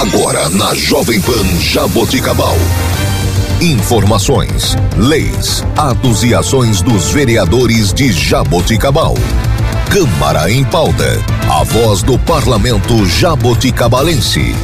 Agora na Jovem Pan Jaboticabal. Informações, leis, atos e ações dos vereadores de Jaboticabal. Câmara em pauta. A voz do parlamento jaboticabalense.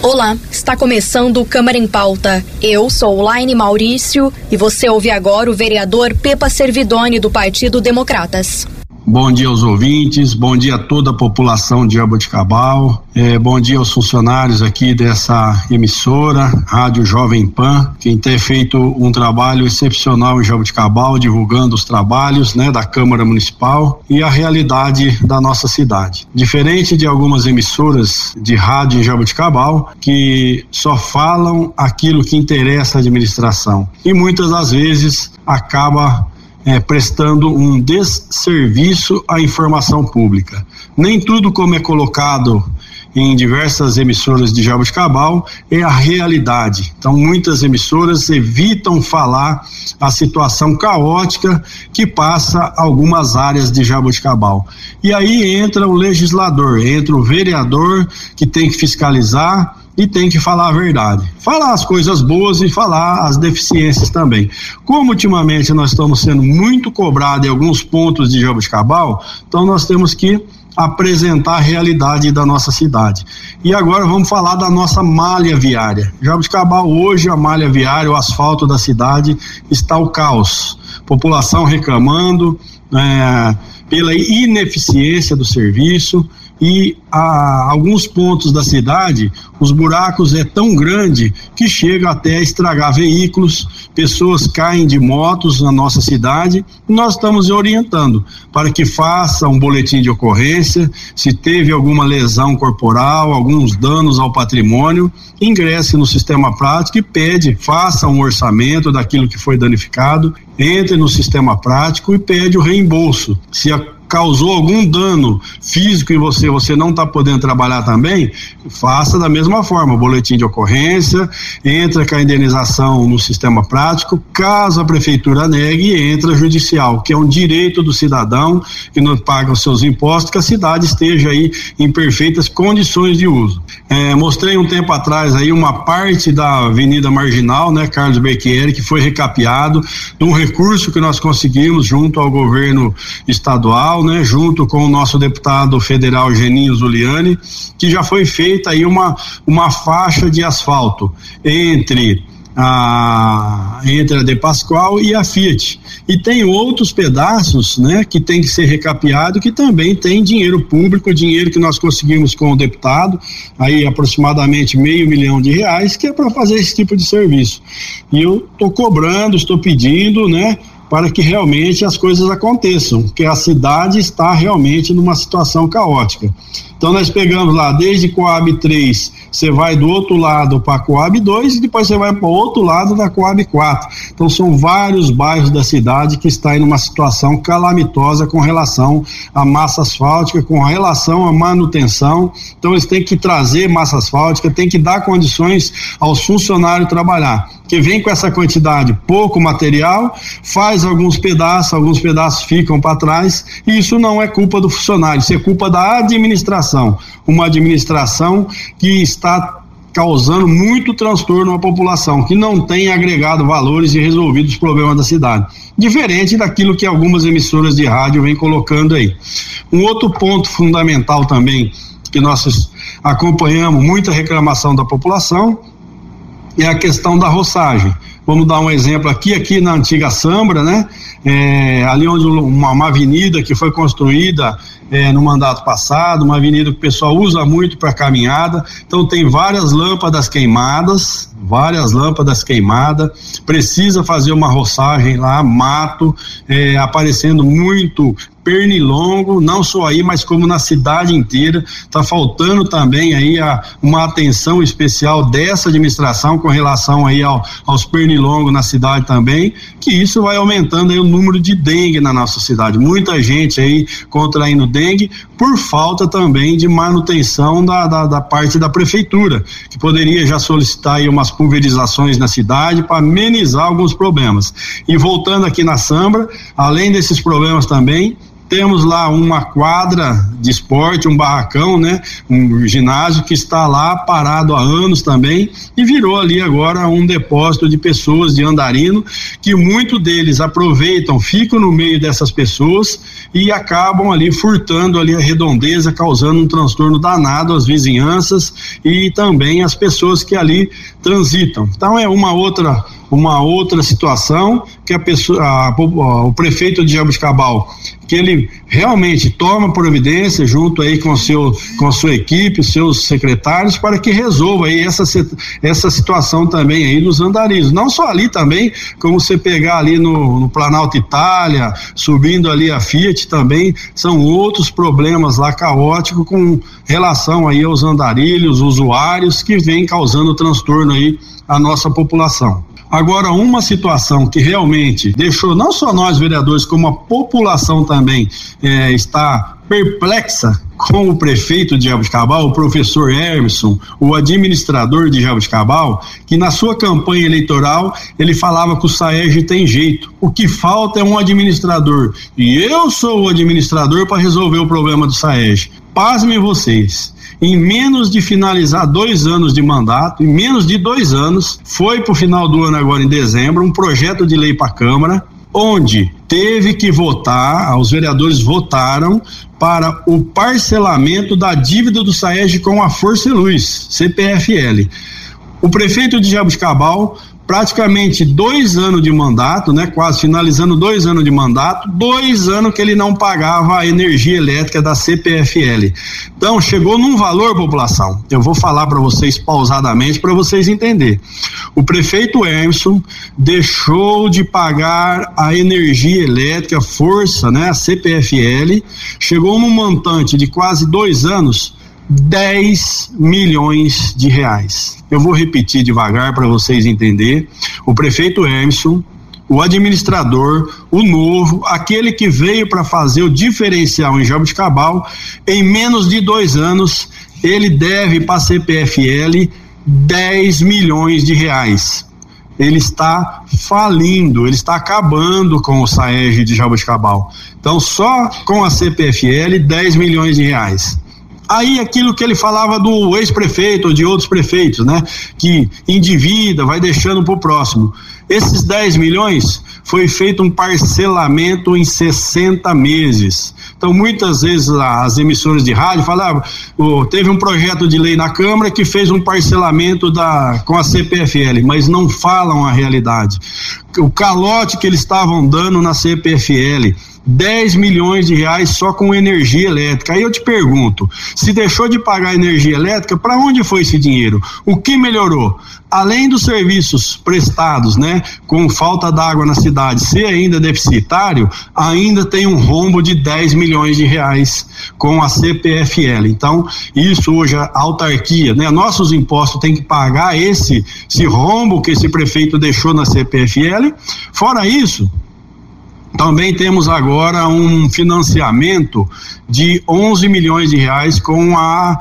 Olá, está começando o Câmara em Pauta. Eu sou Laine Maurício e você ouve agora o vereador Pepa Servidoni do Partido Democratas. Bom dia aos ouvintes, bom dia a toda a população de Jaboticabal, é, bom dia aos funcionários aqui dessa emissora, Rádio Jovem Pan, quem tem feito um trabalho excepcional em Jaboticabal, divulgando os trabalhos né, da Câmara Municipal e a realidade da nossa cidade. Diferente de algumas emissoras de rádio em Jaboticabal, que só falam aquilo que interessa à administração e muitas das vezes acaba é, prestando um desserviço à informação pública. Nem tudo como é colocado em diversas emissoras de Jabuticabal é a realidade. Então, muitas emissoras evitam falar a situação caótica que passa algumas áreas de Jabuticabal. E aí entra o legislador, entra o vereador que tem que fiscalizar e tem que falar a verdade. Falar as coisas boas e falar as deficiências também. Como ultimamente nós estamos sendo muito cobrados em alguns pontos de Jabuticabal, então nós temos que apresentar a realidade da nossa cidade. E agora vamos falar da nossa malha viária. Jabuticabal hoje a malha viária, o asfalto da cidade está o caos. População reclamando é, pela ineficiência do serviço e a alguns pontos da cidade os buracos é tão grande que chega até a estragar veículos, pessoas caem de motos na nossa cidade. Nós estamos orientando para que faça um boletim de ocorrência, se teve alguma lesão corporal, alguns danos ao patrimônio, ingresse no sistema prático e pede, faça um orçamento daquilo que foi danificado, entre no sistema prático e pede o reembolso. Se a causou algum dano físico em você, você não está podendo trabalhar também, faça da mesma forma, boletim de ocorrência, entra com a indenização no sistema prático, caso a prefeitura negue, entra judicial, que é um direito do cidadão que não paga os seus impostos, que a cidade esteja aí em perfeitas condições de uso. É, mostrei um tempo atrás aí uma parte da Avenida Marginal, né, Carlos Bequieri, que foi recapeado, um recurso que nós conseguimos junto ao governo estadual, né, junto com o nosso deputado federal Geninho Zuliani, que já foi feita aí uma, uma faixa de asfalto entre a, entre a De Pascoal e a Fiat. E tem outros pedaços, né, que tem que ser recapeado, que também tem dinheiro público, dinheiro que nós conseguimos com o deputado, aí aproximadamente meio milhão de reais, que é para fazer esse tipo de serviço. E eu estou cobrando, estou pedindo, né, para que realmente as coisas aconteçam, porque a cidade está realmente numa situação caótica. Então nós pegamos lá desde Coab 3, você vai do outro lado para Coab 2 e depois você vai para o outro lado da Coab 4. Então são vários bairros da cidade que estão em uma situação calamitosa com relação à massa asfáltica, com relação à manutenção. Então eles têm que trazer massa asfáltica, têm que dar condições aos funcionários trabalhar que vem com essa quantidade pouco material, faz alguns pedaços, alguns pedaços ficam para trás, e isso não é culpa do funcionário, isso é culpa da administração. Uma administração que está causando muito transtorno à população, que não tem agregado valores e resolvido os problemas da cidade. Diferente daquilo que algumas emissoras de rádio vêm colocando aí. Um outro ponto fundamental também que nós acompanhamos muita reclamação da população é a questão da roçagem. Vamos dar um exemplo aqui, aqui na antiga Sambra, né? É, ali onde uma, uma, avenida que foi construída é, no mandato passado, uma avenida que o pessoal usa muito para caminhada, então tem várias lâmpadas queimadas, várias lâmpadas queimadas, precisa fazer uma roçagem lá, mato, é, aparecendo muito pernilongo, não só aí, mas como na cidade inteira. Está faltando também aí a, uma atenção especial dessa administração com relação aí ao, aos pernilongos na cidade também, que isso vai aumentando aí o número de dengue na nossa cidade. Muita gente aí contraindo dengue por falta também de manutenção da, da, da parte da prefeitura, que poderia já solicitar aí umas pulverizações na cidade para amenizar alguns problemas. E voltando aqui na Sambra, além desses problemas também, temos lá uma quadra de esporte, um barracão, né? Um ginásio que está lá parado há anos também e virou ali agora um depósito de pessoas de andarino que muito deles aproveitam, ficam no meio dessas pessoas e acabam ali furtando ali a redondeza, causando um transtorno danado às vizinhanças e também às pessoas que ali transitam. Então é uma outra uma outra situação que a pessoa, a, o prefeito de Jabuticabal, que ele realmente toma providência junto aí com seu com a sua equipe, seus secretários para que resolva aí essa essa situação também aí nos andarilhos, não só ali também, como você pegar ali no, no Planalto Itália, subindo ali a Fiat também, são outros problemas lá caóticos com relação aí aos andarilhos, usuários que vem causando transtorno aí à nossa população. Agora, uma situação que realmente deixou não só nós vereadores, como a população também é, está perplexa com o prefeito de Jabuticabal, o professor Emerson, o administrador de Jabuticabal, que na sua campanha eleitoral ele falava que o Saeg tem jeito. O que falta é um administrador. E eu sou o administrador para resolver o problema do Saeg. Pasmem vocês em menos de finalizar dois anos de mandato, em menos de dois anos, foi para o final do ano, agora em dezembro, um projeto de lei para a Câmara, onde teve que votar, os vereadores votaram para o parcelamento da dívida do SAEG com a Força e Luz, CPFL. O prefeito de Jabuticabal praticamente dois anos de mandato, né? Quase finalizando dois anos de mandato, dois anos que ele não pagava a energia elétrica da CPFL. Então chegou num valor população. Eu vou falar para vocês pausadamente para vocês entenderem. O prefeito Emerson deixou de pagar a energia elétrica, força, né? A CPFL, chegou num montante de quase dois anos 10 milhões de reais. Eu vou repetir devagar para vocês entenderem. O prefeito Emerson, o administrador, o novo, aquele que veio para fazer o diferencial em Jabuticabal, em menos de dois anos, ele deve para a CPFL 10 milhões de reais. Ele está falindo, ele está acabando com o SAEG de Jabuticabal. Então, só com a CPFL, 10 milhões de reais. Aí aquilo que ele falava do ex-prefeito ou de outros prefeitos, né? Que endivida, vai deixando para o próximo. Esses 10 milhões foi feito um parcelamento em 60 meses. Então, muitas vezes as emissoras de rádio falavam, oh, teve um projeto de lei na Câmara que fez um parcelamento da, com a CPFL, mas não falam a realidade. O calote que eles estavam dando na CPFL, 10 milhões de reais só com energia elétrica. Aí eu te pergunto, se deixou de pagar energia elétrica, para onde foi esse dinheiro? O que melhorou? Além dos serviços prestados, né, com falta d'água na cidade, ser ainda deficitário, ainda tem um rombo de 10 milhões de reais com a CPFL. Então, isso hoje a autarquia, né, nossos impostos tem que pagar esse esse rombo que esse prefeito deixou na CPFL. Fora isso, também temos agora um financiamento de 11 milhões de reais com a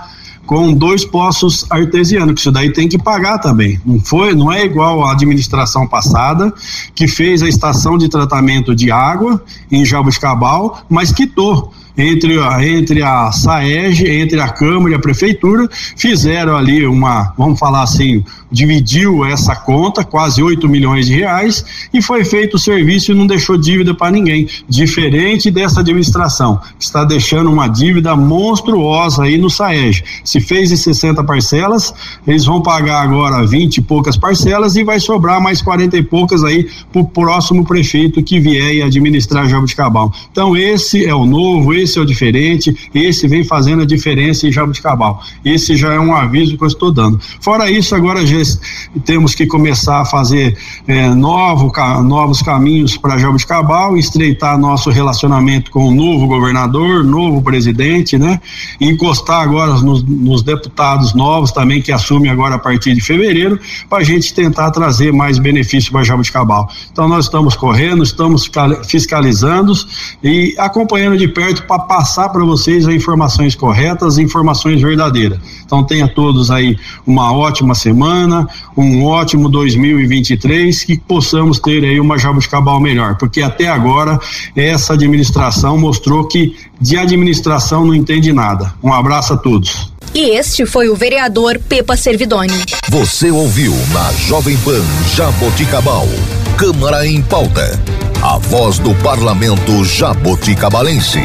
com dois poços artesianos, que isso daí tem que pagar também. Não foi, não é igual à administração passada que fez a estação de tratamento de água em Jabuticabal, mas quitou entre, entre a SAEG, entre a Câmara e a Prefeitura, fizeram ali uma, vamos falar assim, dividiu essa conta, quase 8 milhões de reais, e foi feito o serviço e não deixou dívida para ninguém. Diferente dessa administração, que está deixando uma dívida monstruosa aí no SAEG. Se fez em 60 parcelas, eles vão pagar agora 20 e poucas parcelas e vai sobrar mais 40 e poucas aí para o próximo prefeito que vier e administrar Jabuticabal. Então, esse é o novo, esse esse é o diferente, esse vem fazendo a diferença em Jabuticabal. Esse já é um aviso que eu estou dando. Fora isso, agora já temos que começar a fazer é, novo, novos caminhos para Jabuticabal, estreitar nosso relacionamento com o novo governador, novo presidente, né? Encostar agora nos, nos deputados novos também que assumem agora a partir de fevereiro, para a gente tentar trazer mais benefícios para Jabuticabal. Então nós estamos correndo, estamos fiscalizando e acompanhando de perto para passar para vocês as informações corretas, as informações verdadeiras. Então tenha todos aí uma ótima semana, um ótimo 2023, que possamos ter aí uma jabuticabal melhor, porque até agora essa administração mostrou que de administração não entende nada. Um abraço a todos. E este foi o vereador Pepa Servidoni. Você ouviu na Jovem Pan Jaboticabal. Câmara em pauta. A voz do parlamento jaboticabalense.